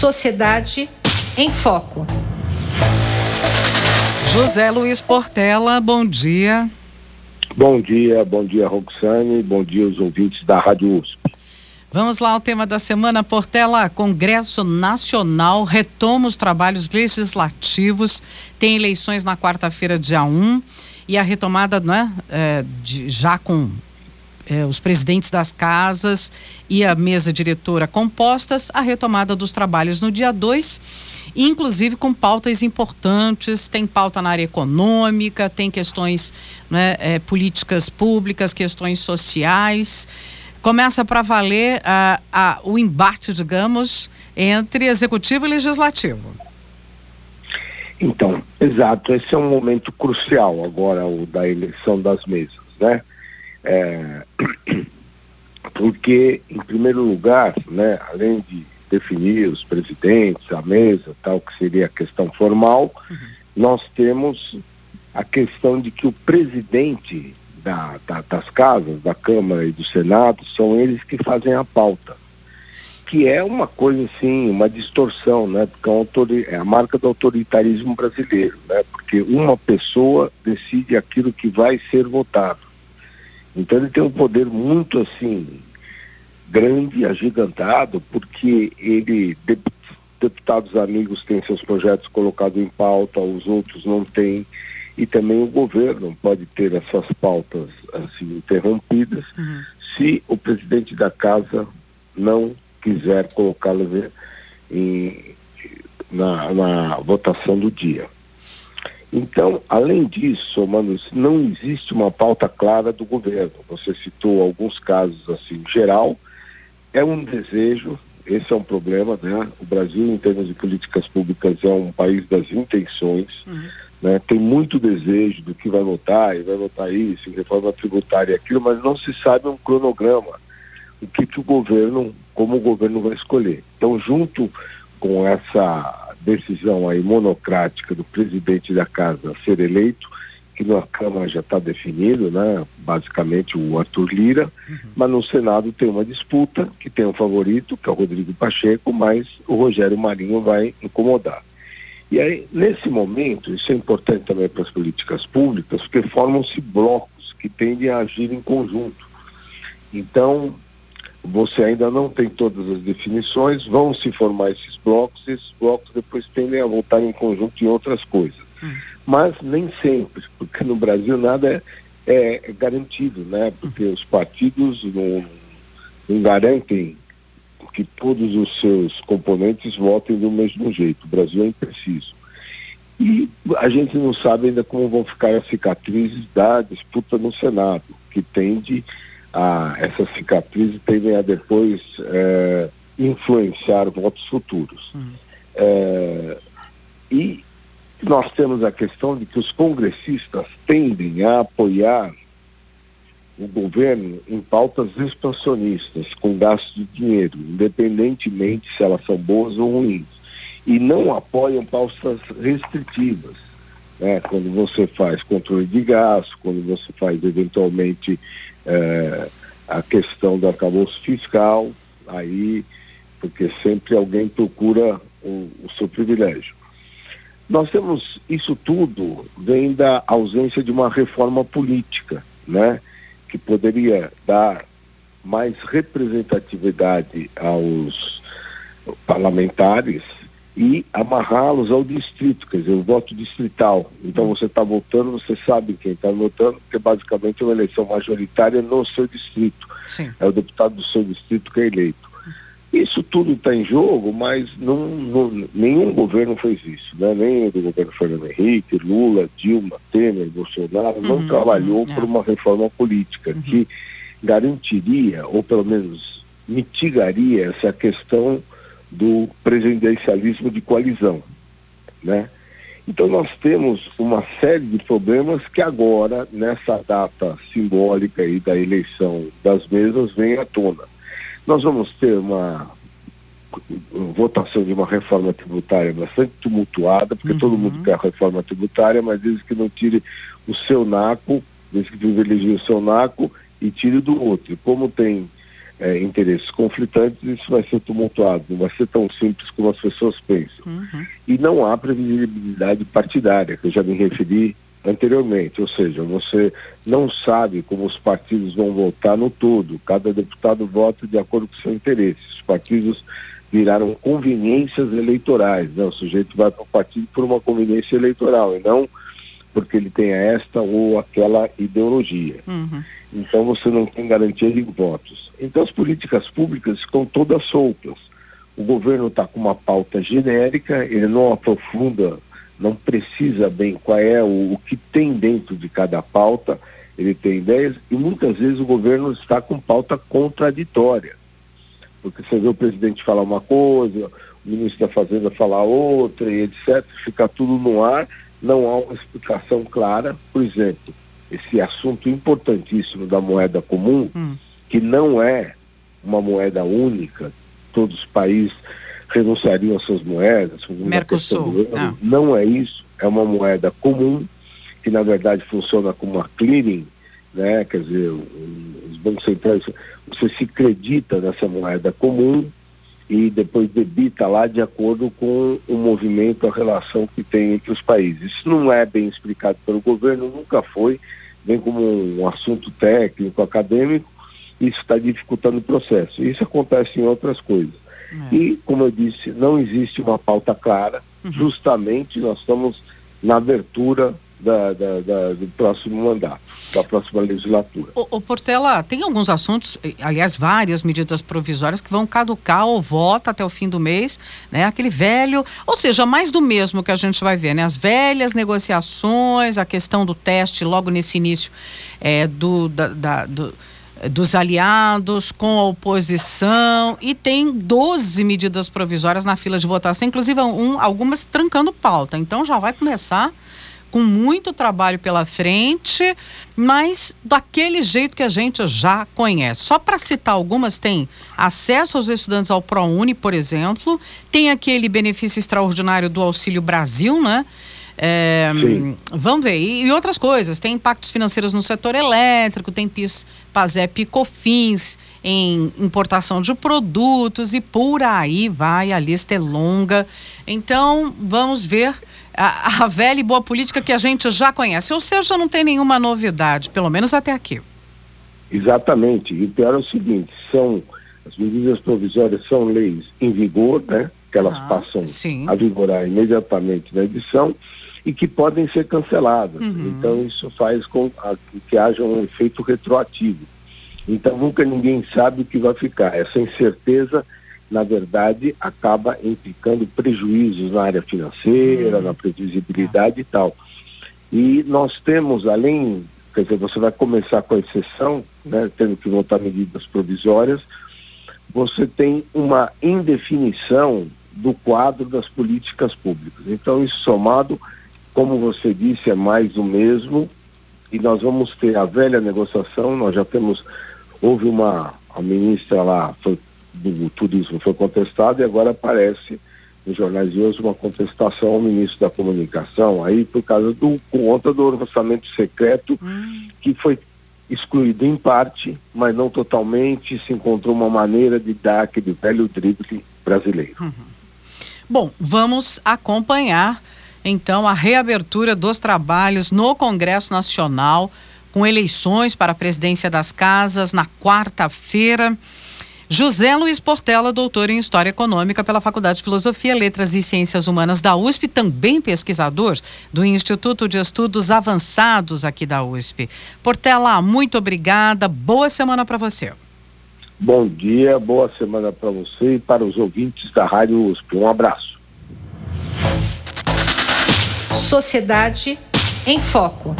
Sociedade em Foco. José Luiz Portela, bom dia. Bom dia, bom dia Roxane, bom dia aos ouvintes da Rádio USP. Vamos lá ao tema da semana, Portela. Congresso Nacional retoma os trabalhos legislativos. Tem eleições na quarta-feira, dia 1, e a retomada, não é, é de, já com é, os presidentes das casas e a mesa diretora compostas, a retomada dos trabalhos no dia 2, inclusive com pautas importantes, tem pauta na área econômica, tem questões né, é, políticas públicas, questões sociais começa para valer o embate, digamos, entre executivo e legislativo. Então, exato, esse é um momento crucial agora, o da eleição das mesas, né? É, porque, em primeiro lugar, né, além de definir os presidentes, a mesa, tal, que seria a questão formal, uhum. nós temos a questão de que o presidente da, da, das casas, da Câmara e do Senado, são eles que fazem a pauta. Que é uma coisa assim, uma distorção, né? Porque é, é a marca do autoritarismo brasileiro, né? Porque uma pessoa decide aquilo que vai ser votado. Então ele tem um poder muito assim grande, agigantado, porque ele deputados amigos têm seus projetos colocados em pauta, os outros não têm e também o governo pode ter as suas pautas assim interrompidas uhum. se o presidente da casa não quiser colocá-las na, na votação do dia. Então, além disso, somando não existe uma pauta clara do governo. Você citou alguns casos assim, em geral, é um desejo, esse é um problema, né? O Brasil, em termos de políticas públicas, é um país das intenções. Uhum. Né? Tem muito desejo do que vai votar, e vai votar isso, reforma tributária e aquilo, mas não se sabe um cronograma, o que, que o governo, como o governo vai escolher. Então, junto com essa decisão aí monocrática do presidente da casa ser eleito, que na Câmara já está definido, né? basicamente o Arthur Lira, uhum. mas no Senado tem uma disputa que tem um favorito, que é o Rodrigo Pacheco, mas o Rogério Marinho vai incomodar. E aí, nesse momento, isso é importante também para as políticas públicas, porque formam-se blocos que tendem a agir em conjunto. Então, você ainda não tem todas as definições, vão se formar esses blocos, e esses blocos depois tendem a voltar em conjunto em outras coisas. Hum. Mas nem sempre, porque no Brasil nada é, é garantido, né? Porque os partidos não, não garantem que todos os seus componentes votem do mesmo jeito. O Brasil é impreciso. E a gente não sabe ainda como vão ficar as cicatrizes da disputa no Senado, que tende a, essas cicatrizes tendem a depois é, influenciar votos futuros. Uhum. É, e nós temos a questão de que os congressistas tendem a apoiar o governo em pautas expansionistas, com gasto de dinheiro, independentemente se elas são boas ou ruins. E não apoiam pautas restritivas. Né? Quando você faz controle de gasto, quando você faz eventualmente é, a questão do arcabouço fiscal, aí, porque sempre alguém procura o, o seu privilégio. Nós temos isso tudo vem da ausência de uma reforma política, né? que poderia dar mais representatividade aos parlamentares e amarrá-los ao distrito, quer dizer, o voto distrital. Então você está votando, você sabe quem está votando, porque basicamente é uma eleição majoritária no seu distrito. Sim. É o deputado do seu distrito que é eleito. Isso tudo está em jogo, mas não, não, nenhum governo fez isso, né? nem o do governo Fernando Henrique, Lula, Dilma, Temer, Bolsonaro, uhum, não trabalhou uhum, por é. uma reforma política uhum. que garantiria, ou pelo menos mitigaria essa questão do presidencialismo de coalizão. Né? Então nós temos uma série de problemas que agora, nessa data simbólica aí da eleição das mesas, vem à tona. Nós vamos ter uma votação de uma reforma tributária bastante tumultuada, porque uhum. todo mundo quer a reforma tributária, mas diz que não tire o seu naco, diz que privilegie o seu naco e tire do outro. Como tem é, interesses conflitantes, isso vai ser tumultuado, não vai ser tão simples como as pessoas pensam. Uhum. E não há previsibilidade partidária, que eu já me referi anteriormente, ou seja, você não sabe como os partidos vão votar no todo, cada deputado vota de acordo com seu interesse. Os partidos viraram conveniências eleitorais, né? o sujeito vai para o partido por uma conveniência eleitoral e não porque ele tenha esta ou aquela ideologia. Uhum. Então você não tem garantia de votos. Então as políticas públicas estão todas soltas. O governo está com uma pauta genérica, ele não aprofunda, não precisa bem qual é o, o que tem dentro de cada pauta, ele tem ideias, e muitas vezes o governo está com pauta contraditória. Porque você vê o presidente falar uma coisa, o ministro da Fazenda falar outra, e etc., fica tudo no ar, não há uma explicação clara. Por exemplo, esse assunto importantíssimo da moeda comum, hum. que não é uma moeda única, todos os países renunciariam às suas moedas. Mercosul. Ah. Não é isso, é uma moeda comum, que na verdade funciona como uma clearing, né? quer dizer, os bancos centrais, você se acredita nessa moeda comum e depois debita lá de acordo com o movimento, a relação que tem entre os países. Isso não é bem explicado pelo governo, nunca foi, vem como um assunto técnico, acadêmico, isso está dificultando o processo. Isso acontece em outras coisas. É. E, como eu disse, não existe uma pauta clara, uhum. justamente nós estamos na abertura da, da, da, do próximo mandato, da próxima legislatura. O, o, Portela, tem alguns assuntos, aliás, várias medidas provisórias que vão caducar ou vota até o fim do mês, né? Aquele velho, ou seja, mais do mesmo que a gente vai ver, né? As velhas negociações, a questão do teste logo nesse início é, do, da, da do dos aliados com a oposição e tem 12 medidas provisórias na fila de votação, inclusive um, algumas trancando pauta. Então já vai começar com muito trabalho pela frente, mas daquele jeito que a gente já conhece. Só para citar algumas, tem acesso aos estudantes ao ProUni, por exemplo, tem aquele benefício extraordinário do Auxílio Brasil, né? É, vamos ver. E, e, outras coisas. Tem impactos financeiros no setor elétrico, tem PIS, PASEP e COFINS em importação de produtos e por aí vai, a lista é longa. Então, vamos ver a, a velha e boa política que a gente já conhece. Ou seja, não tem nenhuma novidade, pelo menos até aqui. Exatamente. E o pior é o seguinte, são as medidas provisórias são leis em vigor, né? Que elas ah, passam sim. a vigorar imediatamente na edição e que podem ser canceladas. Uhum. Então isso faz com a, que haja um efeito retroativo. Então nunca ninguém sabe o que vai ficar. Essa incerteza na verdade, acaba implicando prejuízos na área financeira, uhum. na previsibilidade e tal. E nós temos, além, quer dizer, você vai começar com a exceção, né, tendo que votar medidas provisórias, você tem uma indefinição do quadro das políticas públicas. Então, isso somado, como você disse, é mais o mesmo, e nós vamos ter a velha negociação, nós já temos, houve uma, a ministra lá, foi do turismo foi contestado e agora aparece nos jornais de hoje uma contestação ao ministro da comunicação aí por causa do conta do orçamento secreto hum. que foi excluído em parte, mas não totalmente, se encontrou uma maneira de dar aquele velho drible brasileiro. Uhum. Bom, vamos acompanhar então a reabertura dos trabalhos no Congresso Nacional com eleições para a presidência das casas na quarta-feira. José Luiz Portela, doutor em História Econômica pela Faculdade de Filosofia, Letras e Ciências Humanas da USP, também pesquisador do Instituto de Estudos Avançados aqui da USP. Portela, muito obrigada. Boa semana para você. Bom dia, boa semana para você e para os ouvintes da Rádio USP. Um abraço. Sociedade em Foco.